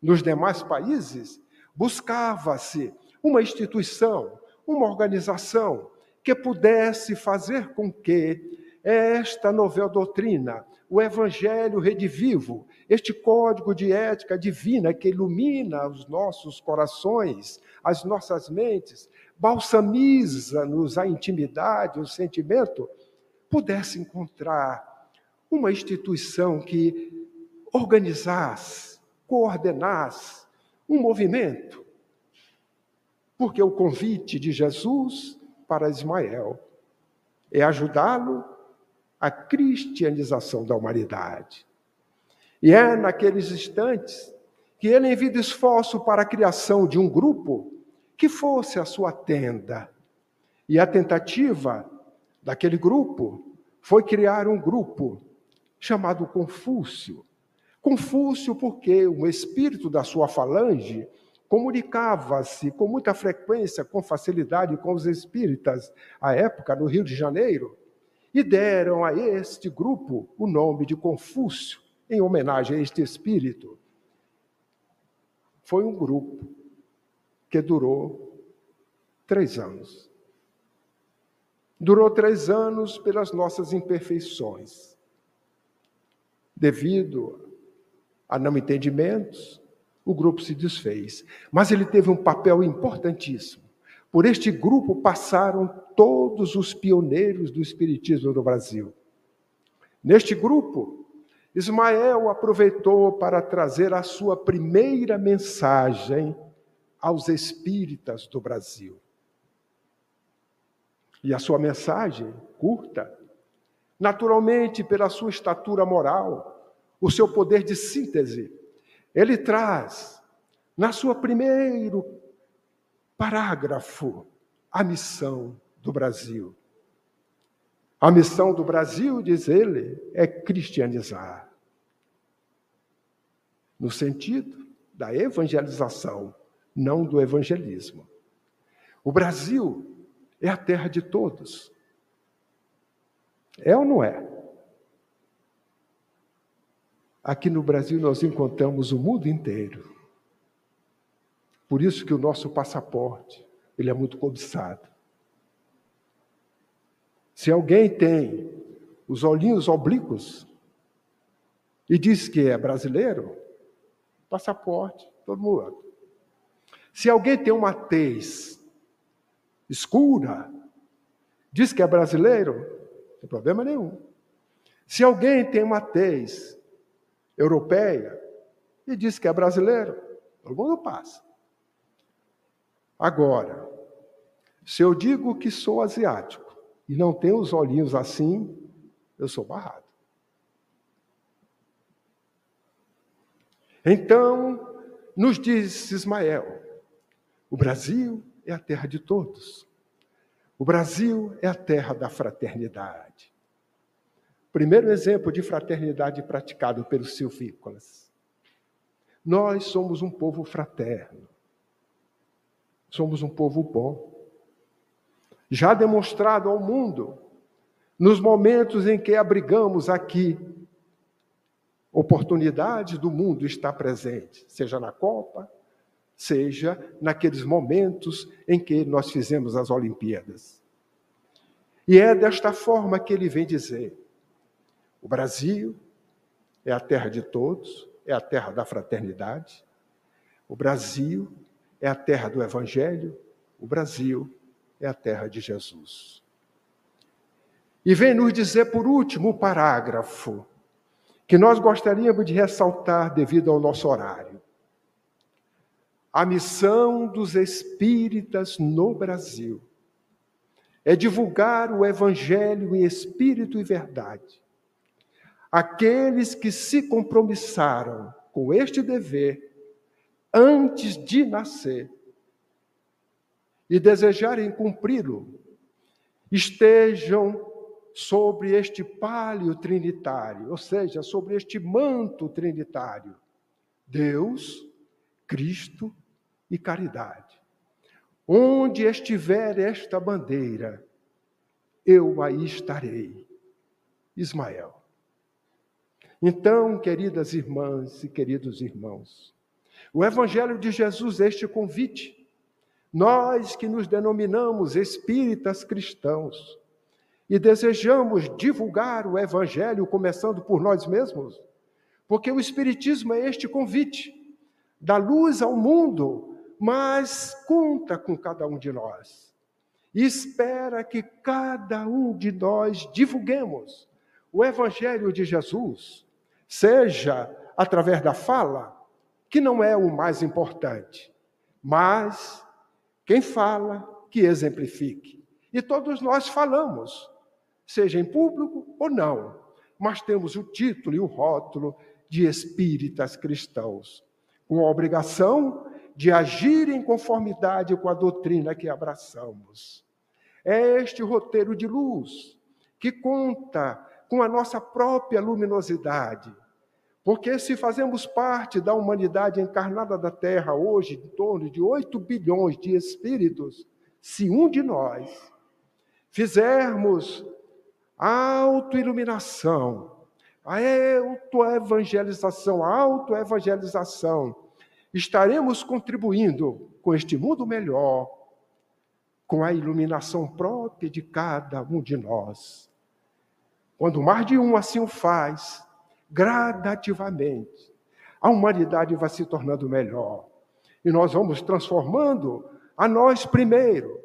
Nos demais países, buscava-se uma instituição, uma organização que pudesse fazer com que esta novel doutrina, o Evangelho redivivo, este código de ética divina que ilumina os nossos corações, as nossas mentes, balsamiza-nos a intimidade, o sentimento, pudesse encontrar uma instituição que organizasse, coordenasse um movimento. Porque o convite de Jesus para Ismael é ajudá-lo à cristianização da humanidade. E é naqueles instantes que ele envia esforço para a criação de um grupo que fosse a sua tenda. E a tentativa daquele grupo foi criar um grupo chamado Confúcio. Confúcio porque o espírito da sua falange comunicava-se com muita frequência, com facilidade com os espíritas, à época, no Rio de Janeiro, e deram a este grupo o nome de Confúcio, em homenagem a este espírito. Foi um grupo que durou três anos. Durou três anos pelas nossas imperfeições, devido a não entendimentos, o grupo se desfez. Mas ele teve um papel importantíssimo. Por este grupo passaram todos os pioneiros do Espiritismo no Brasil. Neste grupo, Ismael aproveitou para trazer a sua primeira mensagem aos espíritas do Brasil. E a sua mensagem, curta, naturalmente pela sua estatura moral, o seu poder de síntese, ele traz, na sua primeiro parágrafo, a missão do Brasil. A missão do Brasil, diz ele, é cristianizar. No sentido da evangelização, não do evangelismo. O Brasil é a terra de todos. É ou não é? Aqui no Brasil nós encontramos o mundo inteiro. Por isso que o nosso passaporte, ele é muito cobiçado. Se alguém tem os olhinhos oblíquos e diz que é brasileiro, passaporte, todo mundo. Se alguém tem uma tez escura, diz que é brasileiro, não tem problema nenhum. Se alguém tem uma tez europeia e diz que é brasileiro, todo mundo passa. Agora, se eu digo que sou asiático e não tenho os olhinhos assim, eu sou barrado. Então, nos diz Ismael, o Brasil é a terra de todos. O Brasil é a terra da fraternidade. Primeiro exemplo de fraternidade praticado pelos silvícolas. Nós somos um povo fraterno. Somos um povo bom. Já demonstrado ao mundo, nos momentos em que abrigamos aqui, oportunidades do mundo está presente, seja na Copa, seja naqueles momentos em que nós fizemos as Olimpíadas. E é desta forma que ele vem dizer: o Brasil é a terra de todos, é a terra da fraternidade. O Brasil é a terra do Evangelho. O Brasil é a terra de Jesus. E vem nos dizer, por último, o parágrafo que nós gostaríamos de ressaltar devido ao nosso horário. A missão dos espíritas no Brasil é divulgar o Evangelho em espírito e verdade aqueles que se compromissaram com este dever antes de nascer e desejarem cumpri-lo, estejam sobre este palio trinitário, ou seja, sobre este manto trinitário: Deus, Cristo e caridade. Onde estiver esta bandeira, eu aí estarei. Ismael. Então, queridas irmãs e queridos irmãos, o Evangelho de Jesus, este convite, nós que nos denominamos espíritas cristãos, e desejamos divulgar o Evangelho começando por nós mesmos, porque o Espiritismo é este convite, dá luz ao mundo, mas conta com cada um de nós. E espera que cada um de nós divulguemos o Evangelho de Jesus, seja através da fala, que não é o mais importante, mas quem fala, que exemplifique. E todos nós falamos, seja em público ou não, mas temos o título e o rótulo de espíritas cristãos, com a obrigação de agir em conformidade com a doutrina que abraçamos. É este roteiro de luz que conta com a nossa própria luminosidade. Porque se fazemos parte da humanidade encarnada da Terra hoje, em torno de 8 bilhões de espíritos, se um de nós fizermos autoiluminação, a autoevangelização, a autoevangelização, estaremos contribuindo com este mundo melhor, com a iluminação própria de cada um de nós. Quando mais de um assim o faz, gradativamente, a humanidade vai se tornando melhor. E nós vamos transformando a nós primeiro,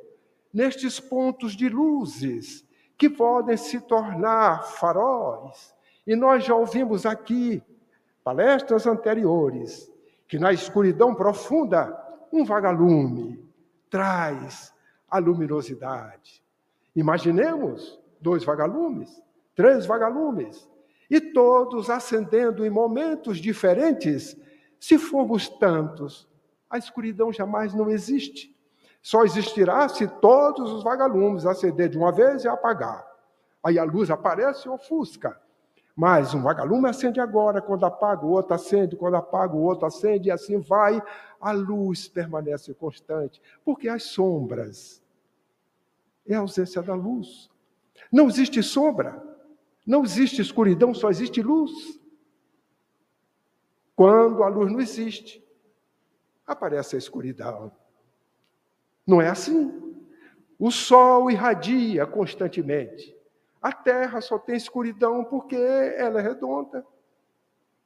nestes pontos de luzes que podem se tornar faróis. E nós já ouvimos aqui, palestras anteriores, que na escuridão profunda, um vagalume traz a luminosidade. Imaginemos dois vagalumes, três vagalumes, e todos acendendo em momentos diferentes. Se formos tantos, a escuridão jamais não existe. Só existirá se todos os vagalumes acender de uma vez e apagar. Aí a luz aparece e ofusca. Mas um vagalume acende agora, quando apaga, o outro acende, quando apaga, o outro acende, e assim vai. A luz permanece constante, porque as sombras é a ausência da luz. Não existe sombra, não existe escuridão, só existe luz. Quando a luz não existe, aparece a escuridão. Não é assim. O sol irradia constantemente. A terra só tem escuridão porque ela é redonda.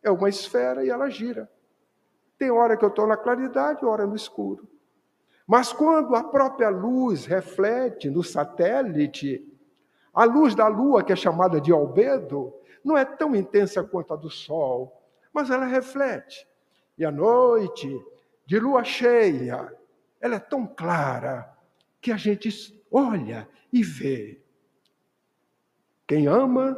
É uma esfera e ela gira. Tem hora que eu estou na claridade, hora no escuro. Mas quando a própria luz reflete no satélite, a luz da lua, que é chamada de albedo, não é tão intensa quanto a do sol, mas ela reflete. E à noite, de lua cheia, ela é tão clara que a gente olha e vê quem ama,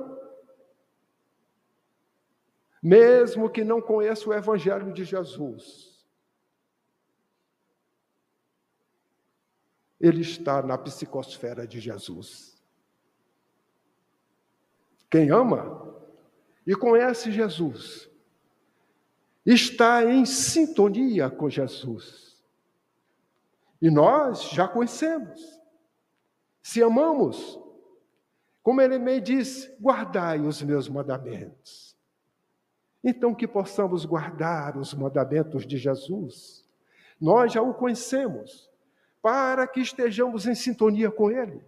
mesmo que não conheça o Evangelho de Jesus, ele está na psicosfera de Jesus. Quem ama e conhece Jesus, está em sintonia com Jesus. E nós já conhecemos. Se amamos, como ele me diz, guardai os meus mandamentos. Então, que possamos guardar os mandamentos de Jesus. Nós já o conhecemos, para que estejamos em sintonia com Ele,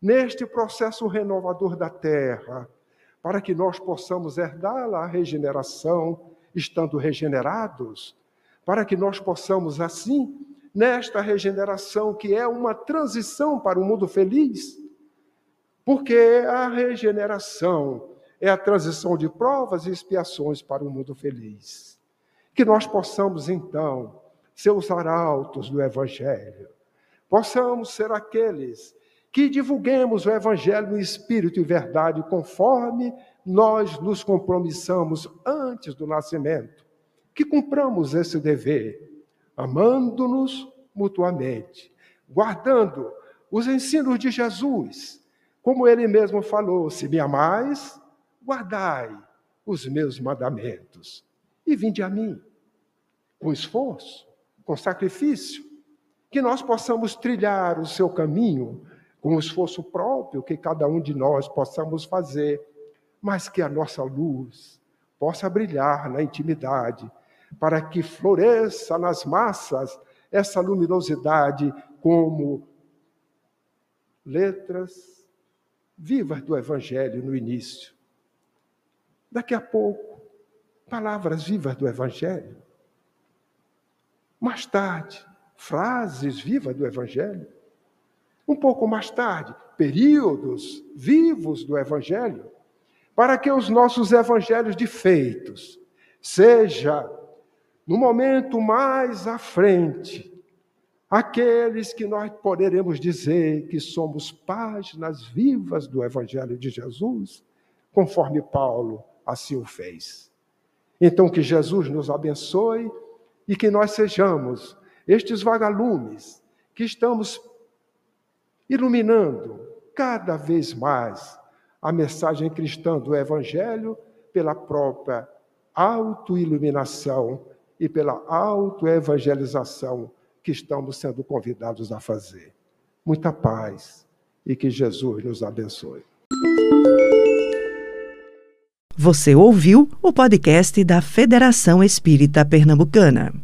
neste processo renovador da terra, para que nós possamos herdar a regeneração, estando regenerados, para que nós possamos, assim, nesta regeneração, que é uma transição para um mundo feliz, porque a regeneração é a transição de provas e expiações para um mundo feliz. Que nós possamos, então, ser os arautos do Evangelho, possamos ser aqueles que divulguemos o Evangelho em espírito e verdade, conforme nós nos compromissamos antes do nascimento, que cumpramos esse dever, amando-nos mutuamente, guardando os ensinos de Jesus. Como ele mesmo falou: se me amais, guardai os meus mandamentos e vinde a mim, com esforço, com sacrifício, que nós possamos trilhar o seu caminho com o esforço próprio que cada um de nós possamos fazer, mas que a nossa luz possa brilhar na intimidade, para que floresça nas massas essa luminosidade como letras vivas do Evangelho no início. Daqui a pouco, palavras vivas do Evangelho. Mais tarde, frases vivas do Evangelho. Um pouco mais tarde, períodos vivos do Evangelho, para que os nossos evangelhos de feitos seja no momento mais à frente aqueles que nós poderemos dizer que somos páginas vivas do Evangelho de Jesus, conforme Paulo assim o fez. Então, que Jesus nos abençoe e que nós sejamos estes vagalumes que estamos iluminando cada vez mais a mensagem cristã do Evangelho pela própria autoiluminação e pela autoevangelização que estamos sendo convidados a fazer. Muita paz e que Jesus nos abençoe. Você ouviu o podcast da Federação Espírita Pernambucana.